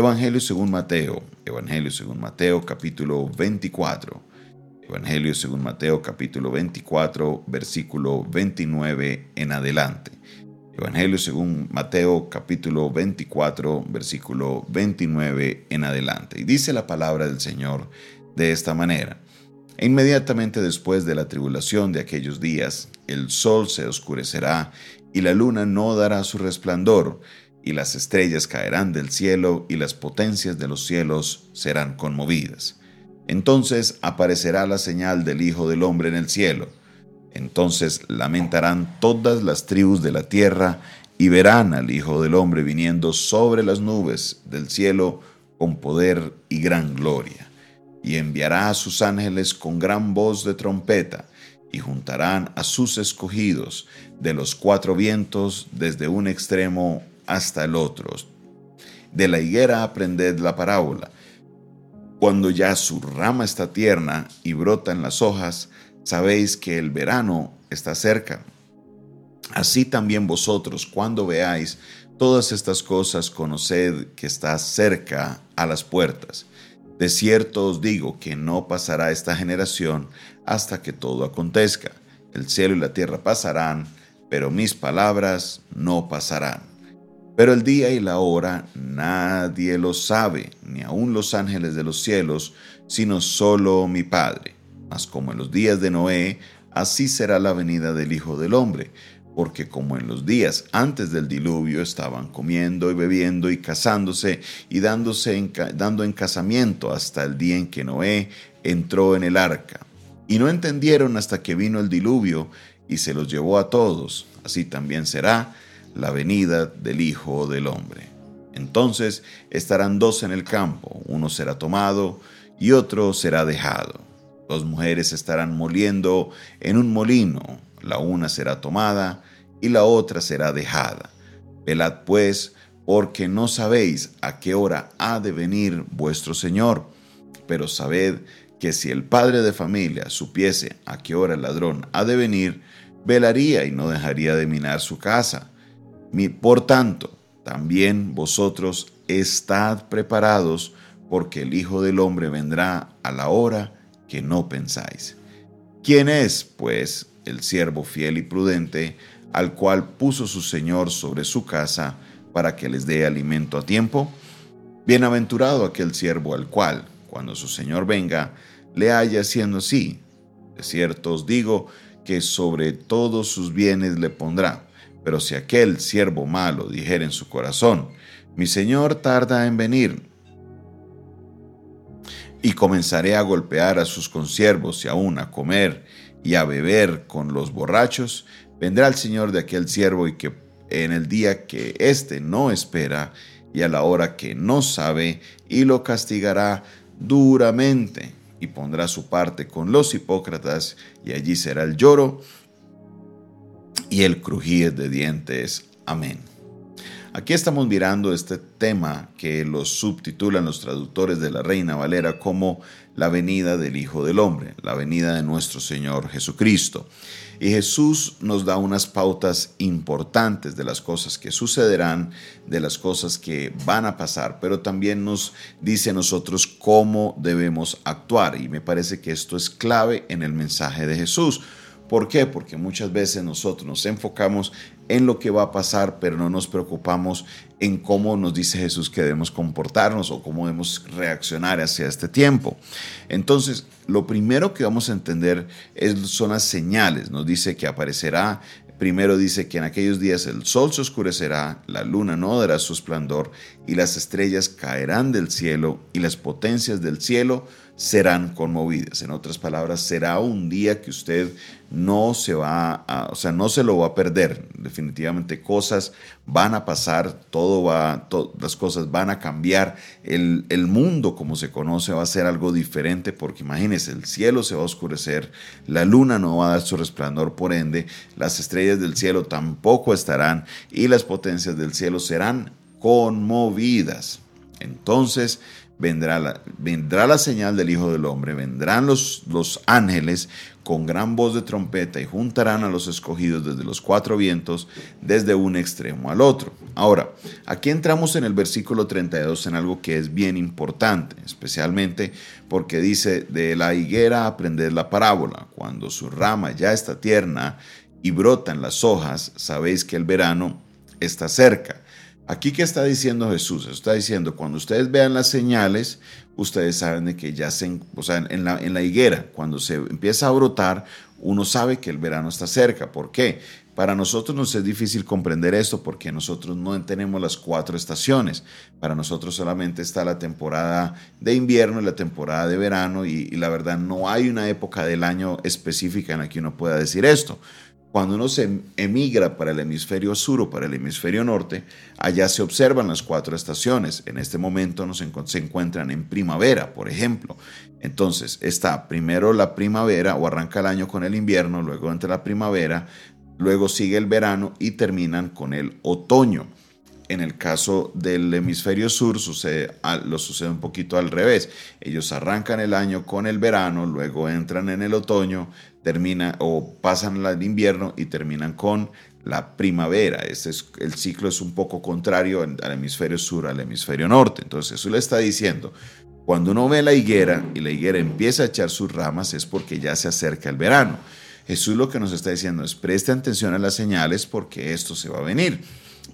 Evangelio según Mateo, Evangelio según Mateo capítulo 24. Evangelio según Mateo capítulo 24, versículo 29 en adelante. Evangelio según Mateo capítulo 24, versículo 29 en adelante. Y dice la palabra del Señor de esta manera. E inmediatamente después de la tribulación de aquellos días, el sol se oscurecerá y la luna no dará su resplandor, y las estrellas caerán del cielo y las potencias de los cielos serán conmovidas. Entonces aparecerá la señal del Hijo del Hombre en el cielo entonces lamentarán todas las tribus de la tierra y verán al Hijo del Hombre viniendo sobre las nubes del cielo con poder y gran gloria. Y enviará a sus ángeles con gran voz de trompeta, y juntarán a sus escogidos de los cuatro vientos desde un extremo hasta el otro. De la higuera aprended la parábola. Cuando ya su rama está tierna y brotan las hojas, sabéis que el verano está cerca. Así también vosotros, cuando veáis todas estas cosas, conoced que está cerca a las puertas. De cierto os digo que no pasará esta generación hasta que todo acontezca. El cielo y la tierra pasarán, pero mis palabras no pasarán. Pero el día y la hora nadie lo sabe, ni aun los ángeles de los cielos, sino solo mi Padre. Mas como en los días de Noé, así será la venida del Hijo del Hombre, porque como en los días antes del diluvio estaban comiendo y bebiendo y casándose y dándose dando en casamiento hasta el día en que Noé entró en el arca. Y no entendieron hasta que vino el diluvio y se los llevó a todos. Así también será la venida del Hijo del Hombre. Entonces estarán dos en el campo, uno será tomado y otro será dejado. Dos mujeres estarán moliendo en un molino, la una será tomada y la otra será dejada. Velad pues, porque no sabéis a qué hora ha de venir vuestro Señor. Pero sabed que si el padre de familia supiese a qué hora el ladrón ha de venir, velaría y no dejaría de minar su casa. Por tanto, también vosotros estad preparados, porque el Hijo del Hombre vendrá a la hora que no pensáis. ¿Quién es, pues, el siervo fiel y prudente, al cual puso su Señor sobre su casa para que les dé alimento a tiempo? Bienaventurado aquel siervo al cual, cuando su Señor venga, le haya haciendo así. De cierto os digo que sobre todos sus bienes le pondrá. Pero si aquel siervo malo dijera en su corazón, mi Señor tarda en venir, y comenzaré a golpear a sus consiervos y aún a comer y a beber con los borrachos, vendrá el Señor de aquel siervo y que en el día que éste no espera y a la hora que no sabe, y lo castigará duramente, y pondrá su parte con los hipócratas, y allí será el lloro y el crujir de dientes. Amén. Aquí estamos mirando este tema que lo subtitulan los traductores de la Reina Valera como la venida del Hijo del Hombre, la venida de nuestro Señor Jesucristo. Y Jesús nos da unas pautas importantes de las cosas que sucederán, de las cosas que van a pasar, pero también nos dice a nosotros cómo debemos actuar. Y me parece que esto es clave en el mensaje de Jesús. ¿Por qué? Porque muchas veces nosotros nos enfocamos en lo que va a pasar, pero no nos preocupamos en cómo nos dice Jesús que debemos comportarnos o cómo debemos reaccionar hacia este tiempo. Entonces, lo primero que vamos a entender es, son las señales. Nos dice que aparecerá Primero dice que en aquellos días el sol se oscurecerá, la luna no dará su esplendor, y las estrellas caerán del cielo, y las potencias del cielo serán conmovidas. En otras palabras, será un día que usted no se va a, o sea, no se lo va a perder. Definitivamente cosas van a pasar, todo va, las cosas van a cambiar. El, el, mundo como se conoce va a ser algo diferente porque imagínese, el cielo se va a oscurecer, la luna no va a dar su resplandor, por ende, las estrellas del cielo tampoco estarán y las potencias del cielo serán conmovidas. Entonces vendrá la, vendrá la señal del Hijo del Hombre, vendrán los, los ángeles con gran voz de trompeta y juntarán a los escogidos desde los cuatro vientos, desde un extremo al otro. Ahora, aquí entramos en el versículo 32 en algo que es bien importante, especialmente porque dice, de la higuera aprended la parábola, cuando su rama ya está tierna y brotan las hojas, sabéis que el verano está cerca. Aquí que está diciendo Jesús, está diciendo, cuando ustedes vean las señales, ustedes saben de que ya se, o sea, en la, en la higuera, cuando se empieza a brotar, uno sabe que el verano está cerca. ¿Por qué? Para nosotros nos es difícil comprender esto porque nosotros no tenemos las cuatro estaciones. Para nosotros solamente está la temporada de invierno y la temporada de verano y, y la verdad no hay una época del año específica en la que uno pueda decir esto. Cuando uno se emigra para el hemisferio sur o para el hemisferio norte, allá se observan las cuatro estaciones. En este momento nos se encuentran en primavera, por ejemplo. Entonces está primero la primavera o arranca el año con el invierno, luego entra la primavera, luego sigue el verano y terminan con el otoño. En el caso del hemisferio sur sucede, lo sucede un poquito al revés. Ellos arrancan el año con el verano, luego entran en el otoño, termina o pasan el invierno y terminan con la primavera. Este es, el ciclo es un poco contrario al hemisferio sur, al hemisferio norte. Entonces Jesús le está diciendo, cuando uno ve la higuera y la higuera empieza a echar sus ramas es porque ya se acerca el verano. Jesús lo que nos está diciendo es preste atención a las señales porque esto se va a venir.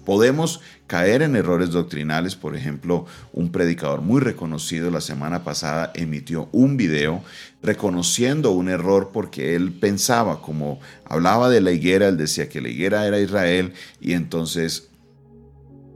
Podemos caer en errores doctrinales, por ejemplo, un predicador muy reconocido la semana pasada emitió un video reconociendo un error porque él pensaba, como hablaba de la higuera, él decía que la higuera era Israel y entonces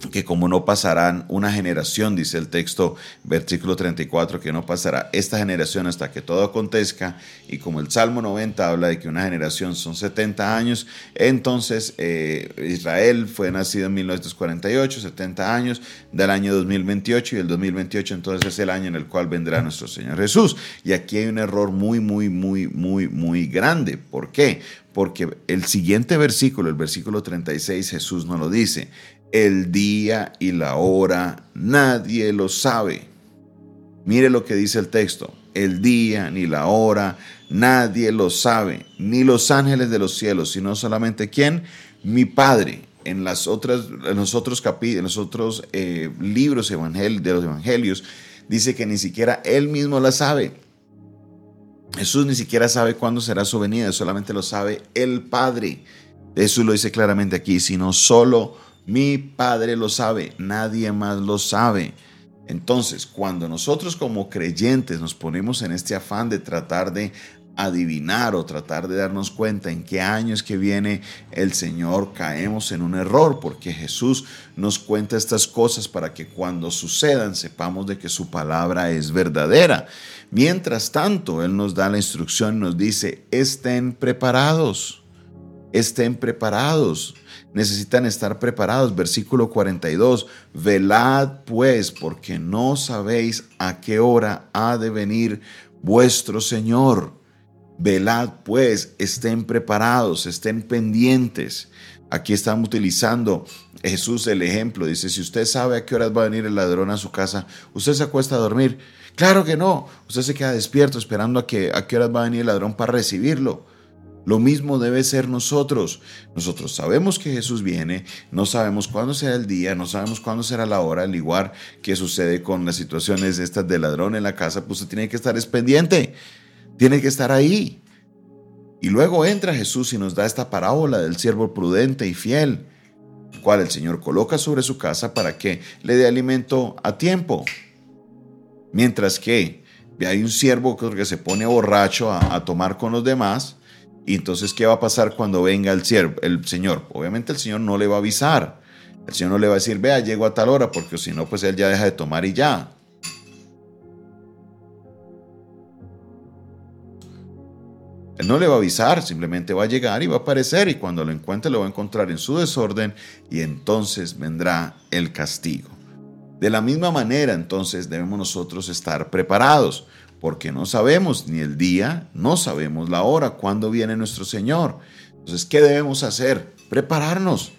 que como no pasarán una generación, dice el texto, versículo 34, que no pasará esta generación hasta que todo acontezca, y como el Salmo 90 habla de que una generación son 70 años, entonces eh, Israel fue nacido en 1948, 70 años del año 2028, y el 2028 entonces es el año en el cual vendrá nuestro Señor Jesús. Y aquí hay un error muy, muy, muy, muy, muy grande. ¿Por qué? Porque el siguiente versículo, el versículo 36, Jesús nos lo dice el día y la hora, nadie lo sabe. Mire lo que dice el texto, el día ni la hora, nadie lo sabe, ni los ángeles de los cielos, sino solamente quién, mi Padre. En, las otras, en los otros, en los otros eh, libros de los evangelios, dice que ni siquiera Él mismo la sabe. Jesús ni siquiera sabe cuándo será su venida, solamente lo sabe el Padre. Jesús lo dice claramente aquí, sino solo mi Padre lo sabe, nadie más lo sabe. Entonces, cuando nosotros como creyentes nos ponemos en este afán de tratar de adivinar o tratar de darnos cuenta en qué año es que viene el Señor, caemos en un error, porque Jesús nos cuenta estas cosas para que cuando sucedan sepamos de que su palabra es verdadera. Mientras tanto, Él nos da la instrucción nos dice, estén preparados, estén preparados necesitan estar preparados. Versículo 42, velad pues, porque no sabéis a qué hora ha de venir vuestro Señor. Velad pues, estén preparados, estén pendientes. Aquí estamos utilizando Jesús el ejemplo. Dice, si usted sabe a qué horas va a venir el ladrón a su casa, ¿usted se acuesta a dormir? Claro que no. Usted se queda despierto esperando a, que, a qué horas va a venir el ladrón para recibirlo. Lo mismo debe ser nosotros. Nosotros sabemos que Jesús viene, no sabemos cuándo será el día, no sabemos cuándo será la hora, al igual que sucede con las situaciones estas de ladrón en la casa, pues usted tiene que estar pendiente, tiene que estar ahí. Y luego entra Jesús y nos da esta parábola del siervo prudente y fiel, el cual el Señor coloca sobre su casa para que le dé alimento a tiempo. Mientras que hay un siervo que se pone borracho a, a tomar con los demás, y entonces, ¿qué va a pasar cuando venga el, el Señor? Obviamente el Señor no le va a avisar. El Señor no le va a decir, vea, llego a tal hora, porque si no, pues Él ya deja de tomar y ya. Él no le va a avisar, simplemente va a llegar y va a aparecer y cuando lo encuentre lo va a encontrar en su desorden y entonces vendrá el castigo. De la misma manera, entonces debemos nosotros estar preparados porque no sabemos ni el día, no sabemos la hora, cuándo viene nuestro Señor. Entonces, ¿qué debemos hacer? Prepararnos.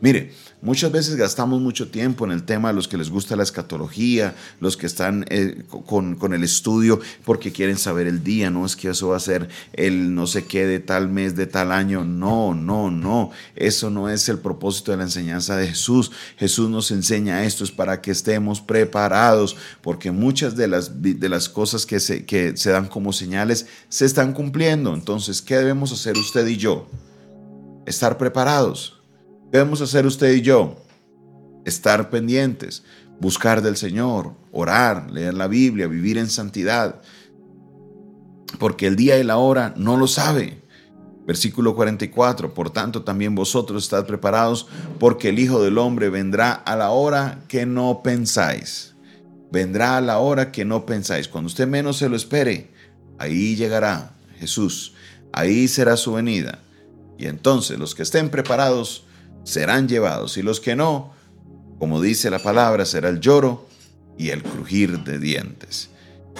Mire, muchas veces gastamos mucho tiempo en el tema de los que les gusta la escatología, los que están eh, con, el estudio porque quieren saber el día, no es que eso va a ser el no sé qué de tal mes, de tal año, no, no, no, eso no es el propósito de la enseñanza de Jesús. Jesús nos enseña esto, es para que estemos preparados, porque muchas de las, de las cosas que se, que se dan como señales se están cumpliendo. Entonces, ¿qué debemos hacer usted y yo? Estar preparados debemos hacer usted y yo? Estar pendientes, buscar del Señor, orar, leer la Biblia, vivir en santidad, porque el día y la hora no lo sabe. Versículo 44, por tanto también vosotros estad preparados, porque el Hijo del Hombre vendrá a la hora que no pensáis. Vendrá a la hora que no pensáis. Cuando usted menos se lo espere, ahí llegará Jesús, ahí será su venida. Y entonces los que estén preparados, serán llevados y los que no, como dice la palabra, será el lloro y el crujir de dientes.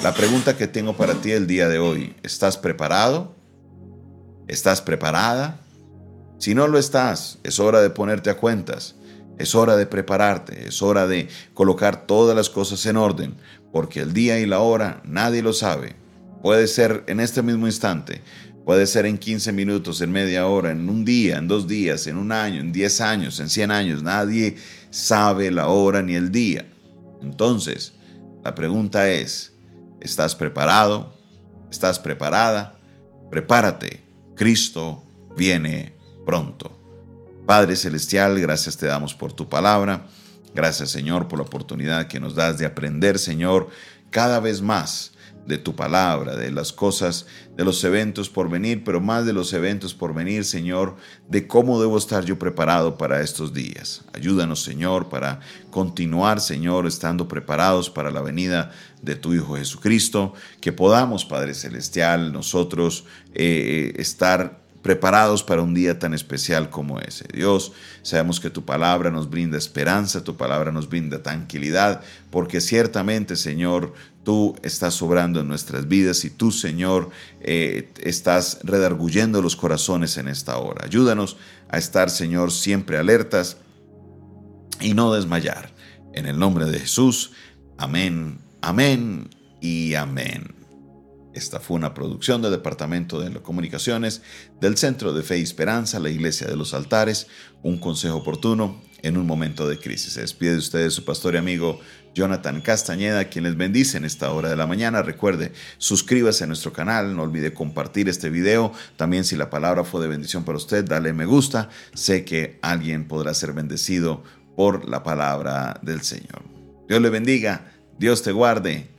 La pregunta que tengo para ti el día de hoy, ¿estás preparado? ¿Estás preparada? Si no lo estás, es hora de ponerte a cuentas, es hora de prepararte, es hora de colocar todas las cosas en orden, porque el día y la hora nadie lo sabe. Puede ser en este mismo instante, Puede ser en 15 minutos, en media hora, en un día, en dos días, en un año, en 10 años, en 100 años. Nadie sabe la hora ni el día. Entonces, la pregunta es, ¿estás preparado? ¿Estás preparada? Prepárate. Cristo viene pronto. Padre Celestial, gracias te damos por tu palabra. Gracias Señor por la oportunidad que nos das de aprender, Señor, cada vez más de tu palabra, de las cosas, de los eventos por venir, pero más de los eventos por venir, Señor, de cómo debo estar yo preparado para estos días. Ayúdanos, Señor, para continuar, Señor, estando preparados para la venida de tu Hijo Jesucristo, que podamos, Padre Celestial, nosotros eh, estar preparados para un día tan especial como ese. Dios, sabemos que tu palabra nos brinda esperanza, tu palabra nos brinda tranquilidad, porque ciertamente, Señor, tú estás sobrando en nuestras vidas y tú, Señor, eh, estás redarguyendo los corazones en esta hora. Ayúdanos a estar, Señor, siempre alertas y no desmayar. En el nombre de Jesús, amén, amén y amén. Esta fue una producción del Departamento de Comunicaciones del Centro de Fe y Esperanza, la Iglesia de los Altares, un consejo oportuno en un momento de crisis. Se despide de ustedes su pastor y amigo Jonathan Castañeda, quien les bendice en esta hora de la mañana. Recuerde, suscríbase a nuestro canal, no olvide compartir este video. También si la palabra fue de bendición para usted, dale me gusta. Sé que alguien podrá ser bendecido por la palabra del Señor. Dios le bendiga, Dios te guarde